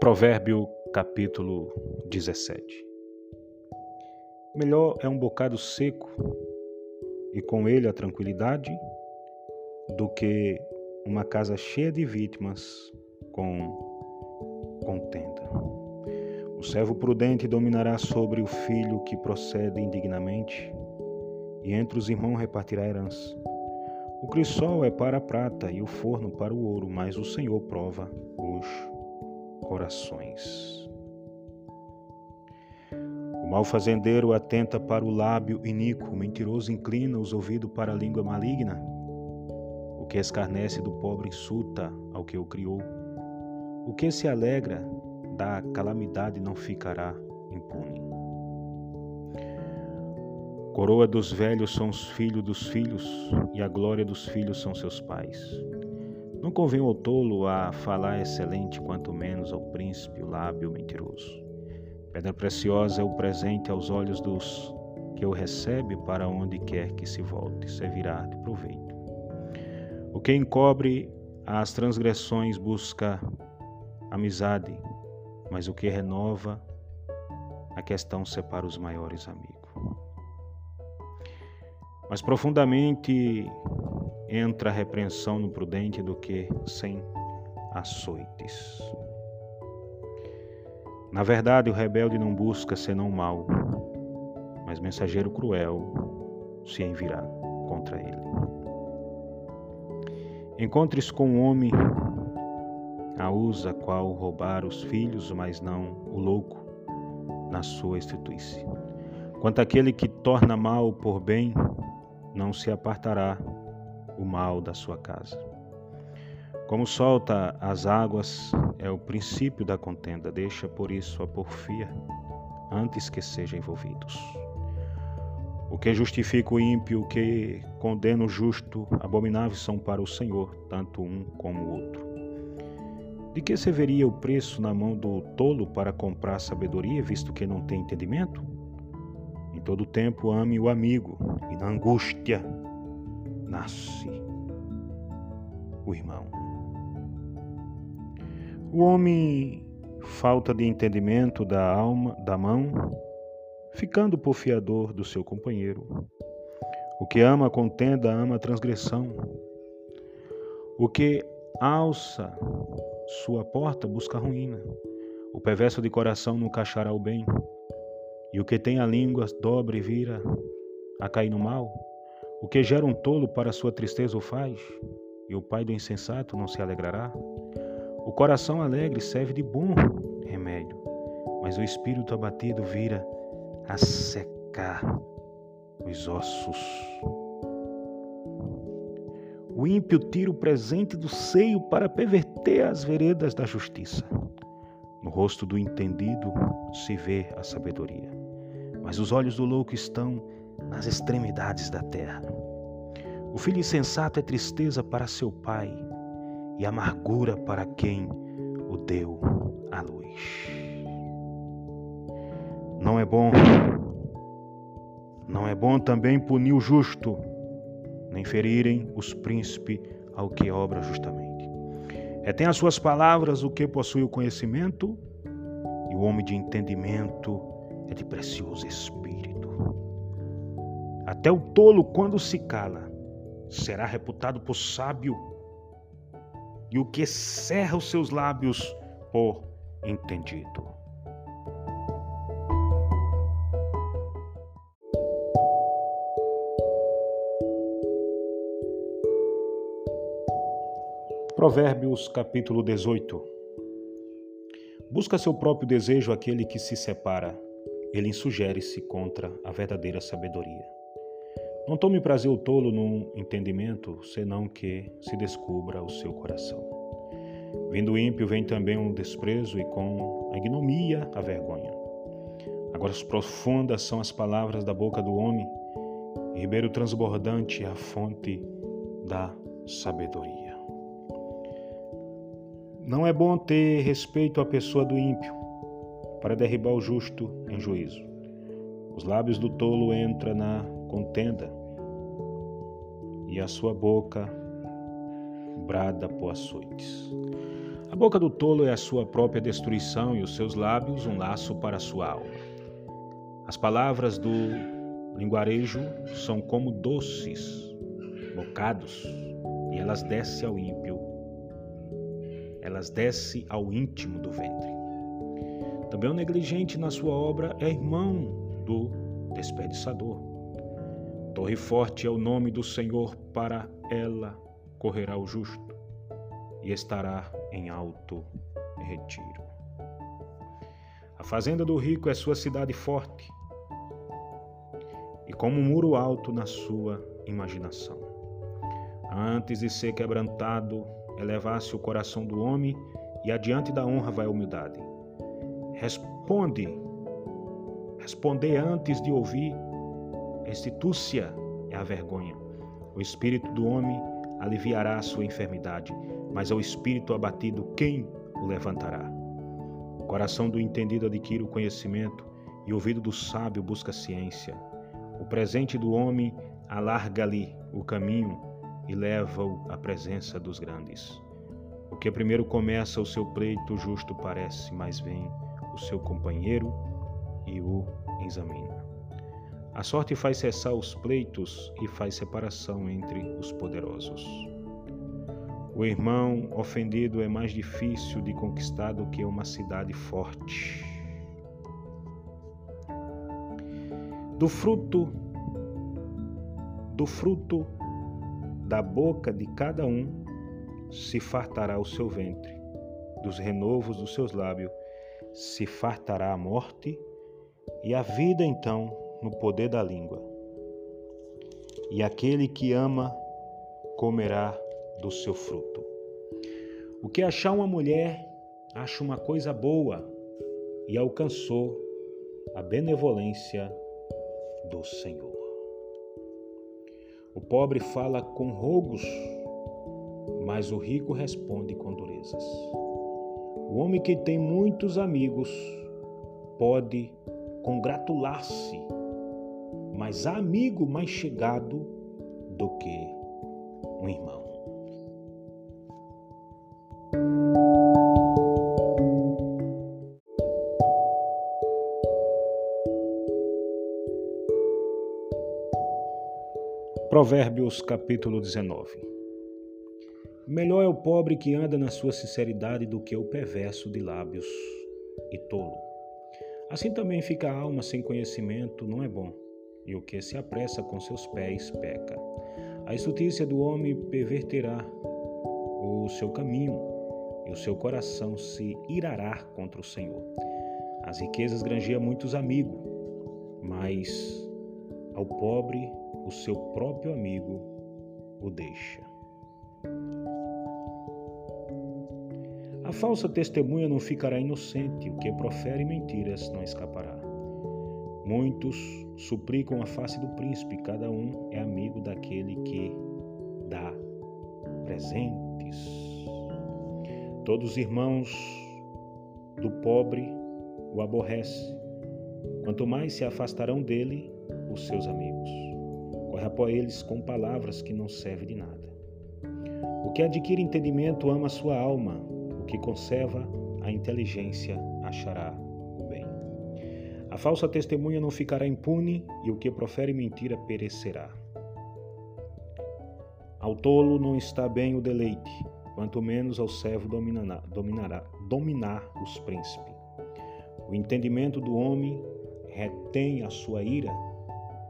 Provérbio capítulo 17 Melhor é um bocado seco e com ele a tranquilidade do que uma casa cheia de vítimas com contenda. O servo prudente dominará sobre o filho que procede indignamente, e entre os irmãos repartirá a herança. O crisol é para a prata e o forno para o ouro, mas o Senhor prova os corações. O malfazendeiro atenta para o lábio iníquo, o mentiroso inclina os ouvidos para a língua maligna. O que escarnece do pobre insulta ao que o criou. O que se alegra da calamidade não ficará impune. Coroa dos velhos são os filhos dos filhos, e a glória dos filhos são seus pais. Não convém ao tolo a falar excelente, quanto menos ao príncipe o lábio mentiroso. Pedra preciosa é o presente aos olhos dos que o recebe para onde quer que se volte, servirá de proveito. O que encobre as transgressões busca amizade, mas o que renova a questão separa os maiores amigos. Mas profundamente entra a repreensão no prudente do que sem açoites. Na verdade, o rebelde não busca senão mal, mas mensageiro cruel se envirá contra ele. Encontres com um homem a usa qual roubar os filhos, mas não o louco na sua estituice. Quanto aquele que torna mal por bem, não se apartará o mal da sua casa. Como solta as águas é o princípio da contenda, deixa por isso a porfia antes que sejam envolvidos. O que justifica o ímpio, o que condena o justo, abomináveis são para o Senhor, tanto um como o outro. De que serviria o preço na mão do tolo para comprar sabedoria, visto que não tem entendimento? Em todo tempo ame o amigo, e na angústia nasce o irmão. O homem falta de entendimento da alma, da mão, ficando por fiador do seu companheiro. O que ama contenda ama a transgressão. O que alça sua porta busca ruína. O perverso de coração nunca achará o bem. E o que tem a língua dobra e vira a cair no mal. O que gera um tolo para sua tristeza o faz. E o pai do insensato não se alegrará. O coração alegre serve de bom remédio, mas o espírito abatido vira a secar os ossos. O ímpio tira o presente do seio para perverter as veredas da justiça. No rosto do entendido se vê a sabedoria, mas os olhos do louco estão nas extremidades da terra. O filho insensato é tristeza para seu pai e amargura para quem o deu à luz. Não é bom, não é bom também punir o justo nem ferirem os príncipes ao que obra justamente. É tem as suas palavras o que possui o conhecimento, e o homem de entendimento é de precioso espírito. Até o tolo, quando se cala, será reputado por sábio, e o que cerra os seus lábios por entendido. Provérbios capítulo 18 Busca seu próprio desejo aquele que se separa, ele insugere-se contra a verdadeira sabedoria. Não tome prazer o tolo num entendimento, senão que se descubra o seu coração. Vindo o ímpio vem também o um desprezo e com a ignomia a vergonha. Agora profundas são as palavras da boca do homem, e ribeiro transbordante é a fonte da sabedoria. Não é bom ter respeito à pessoa do ímpio, para derribar o justo em juízo. Os lábios do tolo entram na contenda, e a sua boca brada por açoites. A boca do tolo é a sua própria destruição e os seus lábios um laço para a sua alma. As palavras do linguarejo são como doces bocados e elas descem ao ímpio, elas descem ao íntimo do ventre. Também o negligente na sua obra é irmão do desperdiçador. Torre forte é o nome do Senhor, para ela correrá o justo e estará em alto retiro. A fazenda do rico é sua cidade forte e como um muro alto na sua imaginação. Antes de ser quebrantado, elevasse o coração do homem e adiante da honra vai a humildade. Responde, responder antes de ouvir Restitucia é a vergonha. O espírito do homem aliviará a sua enfermidade, mas ao espírito abatido, quem o levantará? O coração do entendido adquire o conhecimento e o ouvido do sábio busca a ciência. O presente do homem alarga-lhe o caminho e leva-o à presença dos grandes. O que primeiro começa o seu pleito justo parece, mas vem o seu companheiro e o examina. A sorte faz cessar os pleitos e faz separação entre os poderosos. O irmão ofendido é mais difícil de conquistar do que uma cidade forte. Do fruto do fruto da boca de cada um se fartará o seu ventre, dos renovos dos seus lábios se fartará a morte, e a vida então no poder da língua. E aquele que ama comerá do seu fruto. O que achar uma mulher, acha uma coisa boa e alcançou a benevolência do Senhor. O pobre fala com rogos, mas o rico responde com durezas. O homem que tem muitos amigos pode congratular-se mas amigo mais chegado do que um irmão. Provérbios capítulo 19 Melhor é o pobre que anda na sua sinceridade do que o perverso de lábios e tolo. Assim também fica a alma sem conhecimento, não é bom e o que se apressa com seus pés peca. A estultícia do homem perverterá o seu caminho, e o seu coração se irará contra o Senhor. As riquezas granjeiam muitos amigos, mas ao pobre o seu próprio amigo o deixa. A falsa testemunha não ficará inocente, o que profere mentiras não escapará. Muitos suplicam a face do príncipe, cada um é amigo daquele que dá presentes. Todos os irmãos do pobre o aborrece, quanto mais se afastarão dele os seus amigos. Corre após eles com palavras que não servem de nada. O que adquire entendimento ama sua alma, o que conserva a inteligência achará a falsa testemunha não ficará impune e o que profere mentira perecerá. Ao tolo não está bem o deleite, quanto menos ao servo dominará, dominará dominar os príncipes. O entendimento do homem retém a sua ira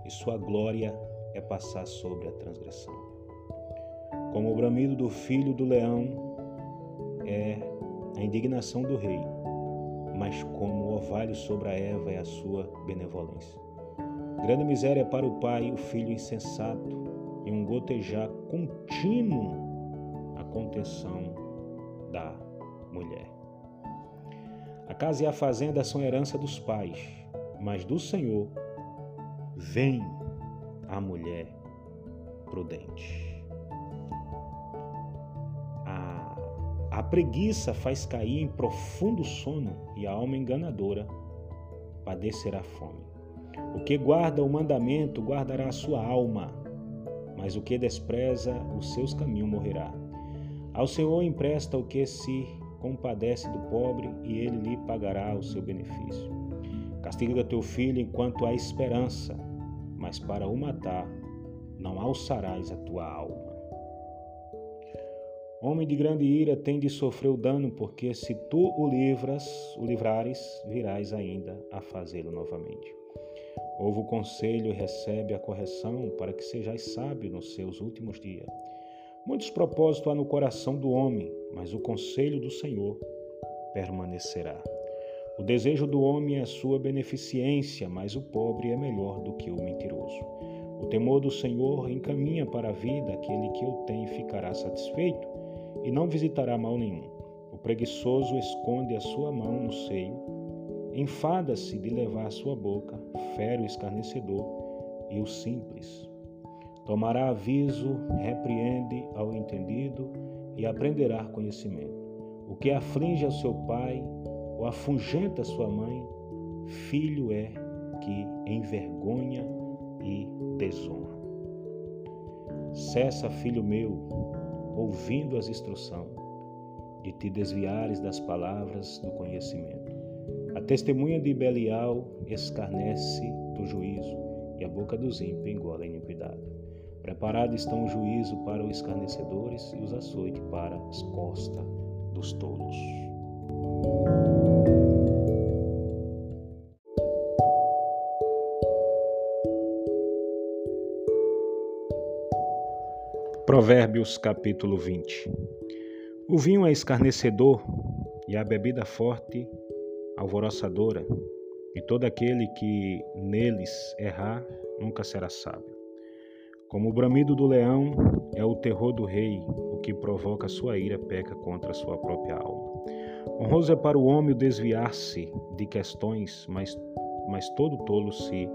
e sua glória é passar sobre a transgressão. Como o bramido do filho do leão é a indignação do rei, mas como o orvalho sobre a erva é a sua benevolência. Grande miséria para o pai o filho insensato e um gotejar contínuo a contenção da mulher. A casa e a fazenda são herança dos pais, mas do Senhor vem a mulher prudente. Preguiça faz cair em profundo sono e a alma enganadora padecerá fome. O que guarda o mandamento guardará a sua alma, mas o que despreza os seus caminhos morrerá. Ao Senhor empresta o que se compadece do pobre e ele lhe pagará o seu benefício. Castiga teu filho enquanto há esperança, mas para o matar não alçarás a tua alma. Homem de grande ira tem de sofrer o dano, porque se tu o livras, o livrares, virás ainda a fazê-lo novamente. Ouve o conselho e recebe a correção, para que sejais sábio nos seus últimos dias. Muitos propósitos há no coração do homem, mas o conselho do Senhor permanecerá. O desejo do homem é a sua beneficência, mas o pobre é melhor do que o mentiroso. O temor do Senhor encaminha para a vida aquele que o tem ficará satisfeito e não visitará mal nenhum. O preguiçoso esconde a sua mão no seio, enfada-se de levar a sua boca, fere o escarnecedor e o simples. Tomará aviso, repreende ao entendido e aprenderá conhecimento. O que aflige a seu pai ou afugenta sua mãe, filho é que envergonha e desonra. Cessa, filho meu, ouvindo as instruções, de te desviares das palavras do conhecimento. A testemunha de Belial escarnece do juízo, e a boca dos ímpios engole a iniquidade. Preparado estão o juízo para os escarnecedores e os açoites para as costas dos tolos. Provérbios capítulo 20 O vinho é escarnecedor e a bebida forte alvoroçadora, e todo aquele que neles errar nunca será sábio. Como o bramido do leão é o terror do rei, o que provoca sua ira peca contra sua própria alma. Honroso é para o homem desviar-se de questões, mas, mas todo tolo se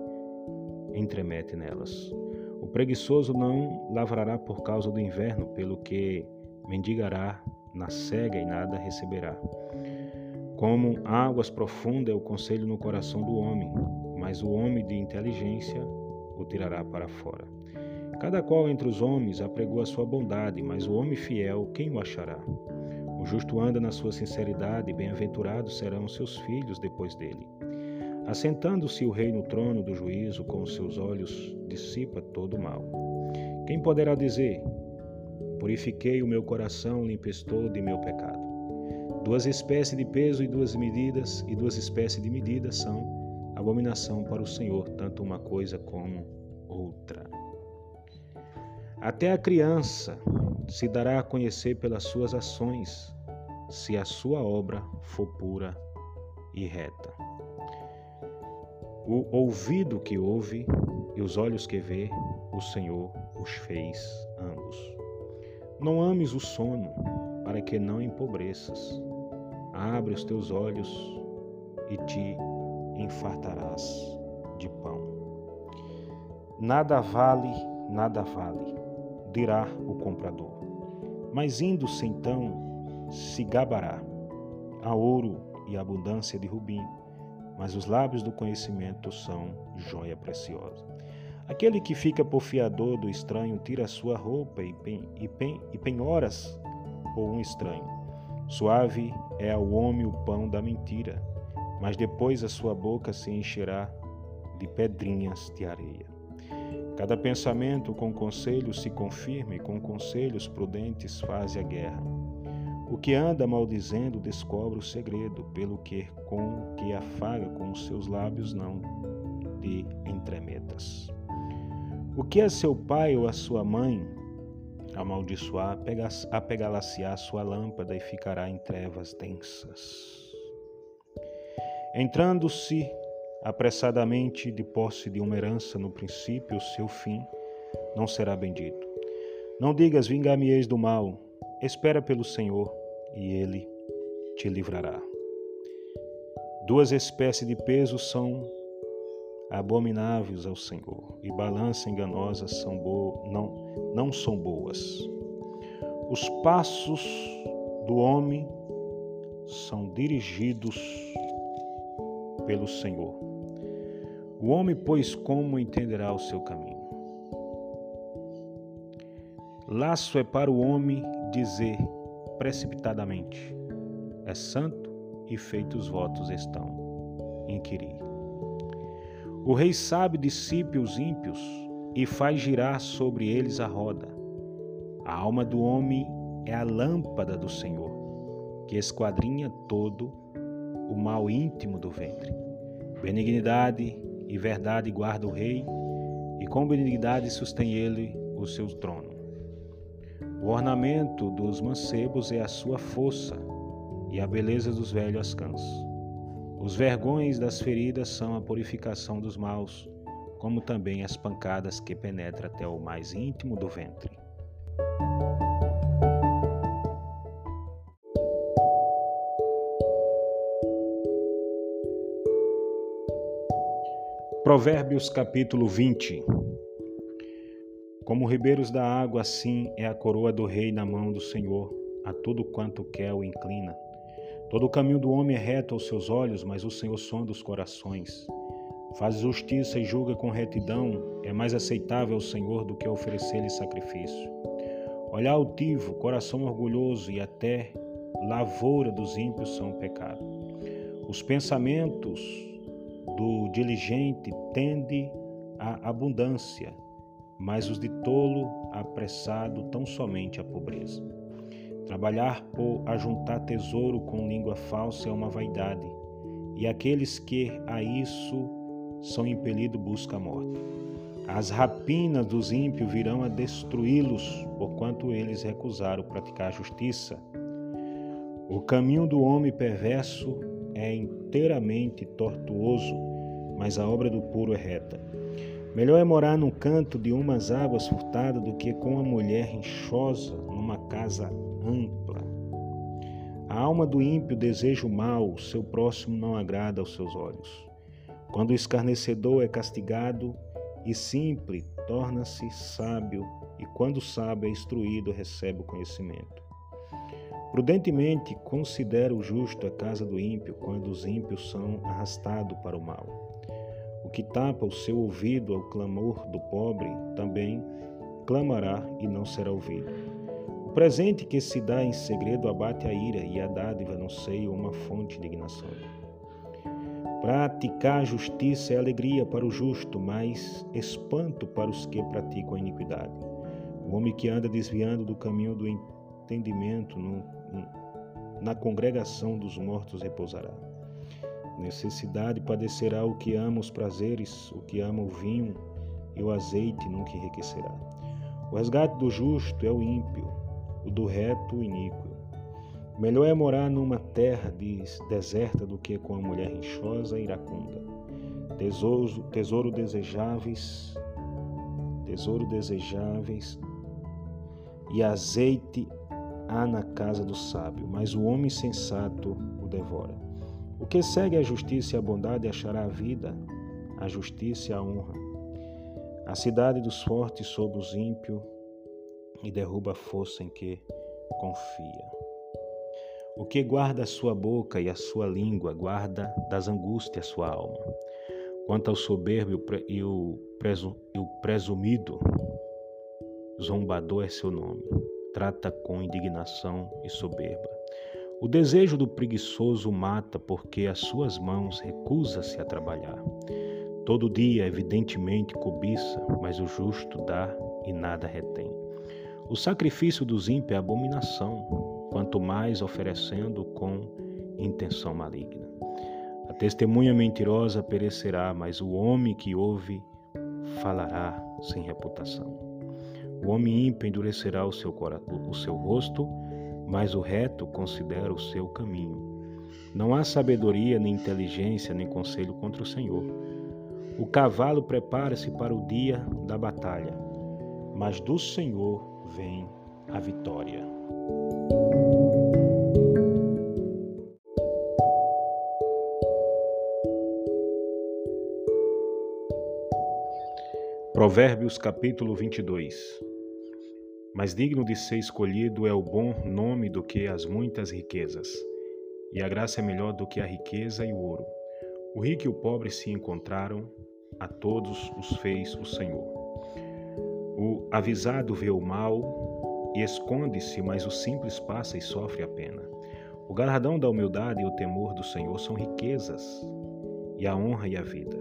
entremete nelas. O preguiçoso não lavrará por causa do inverno, pelo que mendigará na cega e nada receberá. Como águas profundas é o conselho no coração do homem, mas o homem de inteligência o tirará para fora. Cada qual entre os homens apregou a sua bondade, mas o homem fiel, quem o achará? O justo anda na sua sinceridade, e bem-aventurados serão seus filhos depois dele. Assentando-se o rei no trono do juízo, com seus olhos dissipa todo o mal. Quem poderá dizer: Purifiquei o meu coração, limpestou de meu pecado? Duas espécies de peso e duas medidas, e duas espécies de medidas são abominação para o Senhor, tanto uma coisa como outra. Até a criança se dará a conhecer pelas suas ações, se a sua obra for pura e reta. O ouvido que ouve e os olhos que vê, o Senhor os fez ambos. Não ames o sono, para que não empobreças. Abre os teus olhos e te enfartarás de pão. Nada vale, nada vale, dirá o comprador. Mas indo-se então, se gabará a ouro e abundância de rubim mas os lábios do conhecimento são joia preciosa. Aquele que fica por fiador do estranho tira a sua roupa e, pen, e, pen, e penhoras por um estranho. Suave é ao homem o pão da mentira, mas depois a sua boca se encherá de pedrinhas de areia. Cada pensamento com conselho se confirma e com conselhos prudentes faz a guerra. O que anda maldizendo descobre o segredo, pelo que com que afaga com os seus lábios não de entremetas. O que é seu pai ou a sua mãe amaldiçoar, apegá-la-se-á sua lâmpada e ficará em trevas densas. Entrando-se apressadamente de posse de uma herança no princípio, o seu fim não será bendito. Não digas, vingar-me-eis do mal, Espera pelo Senhor e ele te livrará. Duas espécies de peso são abomináveis ao Senhor, e balança enganosa são bo... não, não são boas. Os passos do homem são dirigidos pelo Senhor. O homem, pois, como entenderá o seu caminho? Laço é para o homem dizer precipitadamente: é santo e feitos votos estão. Inquirir. O rei sabe dissipe os ímpios e faz girar sobre eles a roda. A alma do homem é a lâmpada do Senhor, que esquadrinha todo o mal íntimo do ventre. Benignidade e verdade guarda o rei, e com benignidade sustém ele o seu trono. O ornamento dos mancebos é a sua força, e a beleza dos velhos cansa. Os vergões das feridas são a purificação dos maus, como também as pancadas que penetram até o mais íntimo do ventre. Provérbios capítulo 20 Como ribeiros da água, assim é a coroa do rei na mão do Senhor, a tudo quanto quer o inclina. Todo o caminho do homem é reto aos seus olhos, mas o Senhor sonda os corações. Faz justiça e julga com retidão, é mais aceitável ao Senhor do que oferecer-lhe sacrifício. Olhar altivo, coração orgulhoso e até lavoura dos ímpios são pecado. Os pensamentos do diligente tendem à abundância, mas os de tolo apressado tão somente à pobreza. Trabalhar por ajuntar tesouro com língua falsa é uma vaidade, e aqueles que a isso são impelidos buscam a morte. As rapinas dos ímpios virão a destruí-los, porquanto eles recusaram praticar a justiça. O caminho do homem perverso é inteiramente tortuoso, mas a obra do puro é reta. Melhor é morar num canto de umas águas furtadas do que com uma mulher rinchosa numa casa ampla. A alma do ímpio deseja o mal, seu próximo não agrada aos seus olhos. Quando o escarnecedor é castigado e simples, torna-se sábio, e quando sábio é instruído, recebe o conhecimento. Prudentemente considera o justo a casa do ímpio, quando os ímpios são arrastados para o mal. O que tapa o seu ouvido ao clamor do pobre também clamará e não será ouvido presente que se dá em segredo abate a ira, e a dádiva no seio uma fonte de indignação. Praticar a justiça é alegria para o justo, mas espanto para os que praticam a iniquidade. O homem que anda desviando do caminho do entendimento, no, na congregação dos mortos repousará. Necessidade padecerá o que ama os prazeres, o que ama o vinho e o azeite nunca enriquecerá. O resgate do justo é o ímpio, o do reto iníquo. Melhor é morar numa terra deserta do que com a mulher rinchosa e iracunda. Tesouro, tesouro desejáveis, tesouro desejáveis e azeite há na casa do sábio, mas o homem sensato o devora. O que segue a justiça e a bondade achará a vida, a justiça e a honra. A cidade dos fortes sobre os ímpios e derruba a força em que confia. O que guarda a sua boca e a sua língua, guarda das angústias a sua alma. Quanto ao soberbo e o, presumido, zombador é seu nome. Trata com indignação e soberba. O desejo do preguiçoso mata, porque as suas mãos recusa-se a trabalhar. Todo dia, evidentemente, cobiça, mas o justo dá e nada retém. O sacrifício dos ímpios é abominação, quanto mais oferecendo com intenção maligna. A testemunha mentirosa perecerá, mas o homem que ouve falará sem reputação. O homem ímpio endurecerá o seu, o seu rosto, mas o reto considera o seu caminho. Não há sabedoria, nem inteligência, nem conselho contra o Senhor. O cavalo prepara-se para o dia da batalha, mas do Senhor vem a vitória. Provérbios capítulo 22 Mais digno de ser escolhido é o bom nome do que as muitas riquezas, e a graça é melhor do que a riqueza e o ouro. O rico e o pobre se encontraram, a todos os fez o Senhor. O avisado vê o mal e esconde-se, mas o simples passa e sofre a pena. O galardão da humildade e o temor do Senhor são riquezas, e a honra e a vida.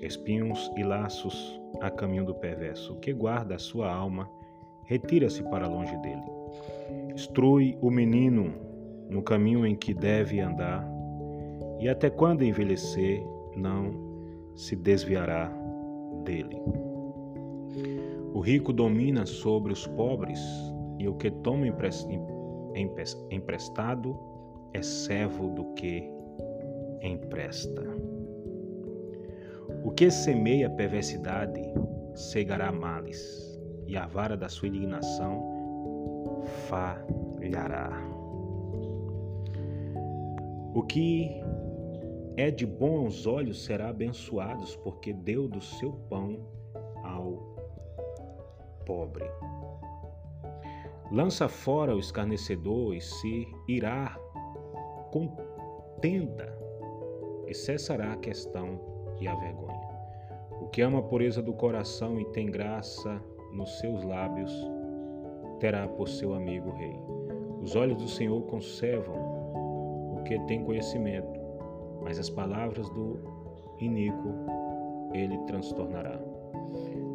Espinhos e laços a caminho do perverso. Que guarda a sua alma, retira-se para longe dele. Instrui o menino no caminho em que deve andar, e até quando envelhecer, não se desviará dele. O rico domina sobre os pobres, e o que toma emprestado é servo do que empresta. O que semeia perversidade cegará males, e a vara da sua indignação falhará. O que é de bom aos olhos será abençoado, porque deu do seu pão ao pobre. Lança fora o escarnecedor e se irá contenda e cessará a questão e a vergonha. O que ama a pureza do coração e tem graça nos seus lábios, terá por seu amigo rei. Os olhos do Senhor conservam o que tem conhecimento, mas as palavras do iníquo ele transtornará.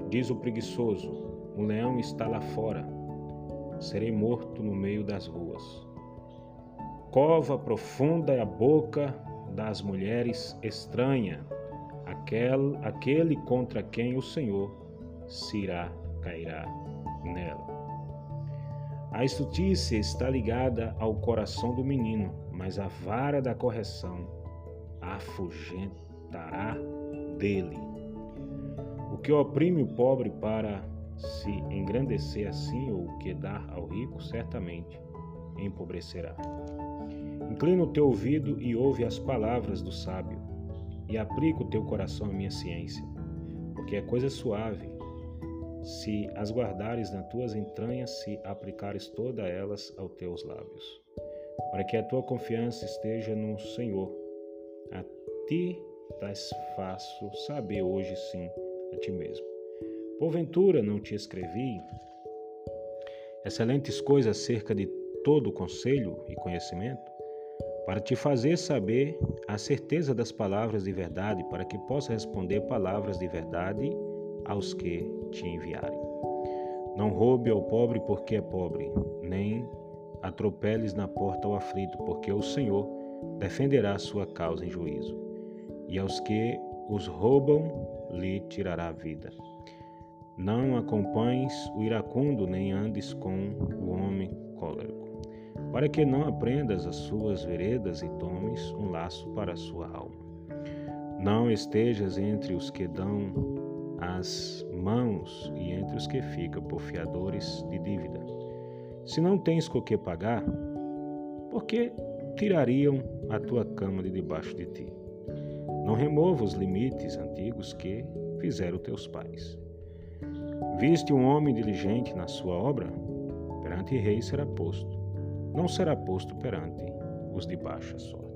Diz o preguiçoso: O leão está lá fora, serei morto no meio das ruas. Cova profunda é a boca das mulheres estranha, aquel, aquele contra quem o Senhor se irá cairá nela. A estutice está ligada ao coração do menino, mas a vara da correção afugentará dele. O que oprime o pobre para se engrandecer assim, ou o que dá ao rico, certamente empobrecerá. Inclina o teu ouvido e ouve as palavras do sábio, e aplica o teu coração à minha ciência, porque é coisa suave se as guardares nas tuas entranhas, se aplicares todas elas aos teus lábios, para que a tua confiança esteja no Senhor. A ti das faço saber hoje sim a ti mesmo. Porventura não te escrevi excelentes coisas acerca de todo conselho e conhecimento? para te fazer saber a certeza das palavras de verdade, para que possa responder palavras de verdade aos que te enviarem. Não roube ao pobre porque é pobre, nem atropeles na porta ao aflito, porque o Senhor defenderá a sua causa em juízo, e aos que os roubam lhe tirará a vida. Não acompanhes o iracundo, nem andes com o homem cólerico para que não aprendas as suas veredas e tomes um laço para a sua alma. Não estejas entre os que dão as mãos e entre os que ficam por fiadores de dívida. Se não tens com que pagar, por que tirariam a tua cama de debaixo de ti? Não remova os limites antigos que fizeram teus pais. Viste um homem diligente na sua obra? Perante rei será posto não será posto perante os de baixa sorte.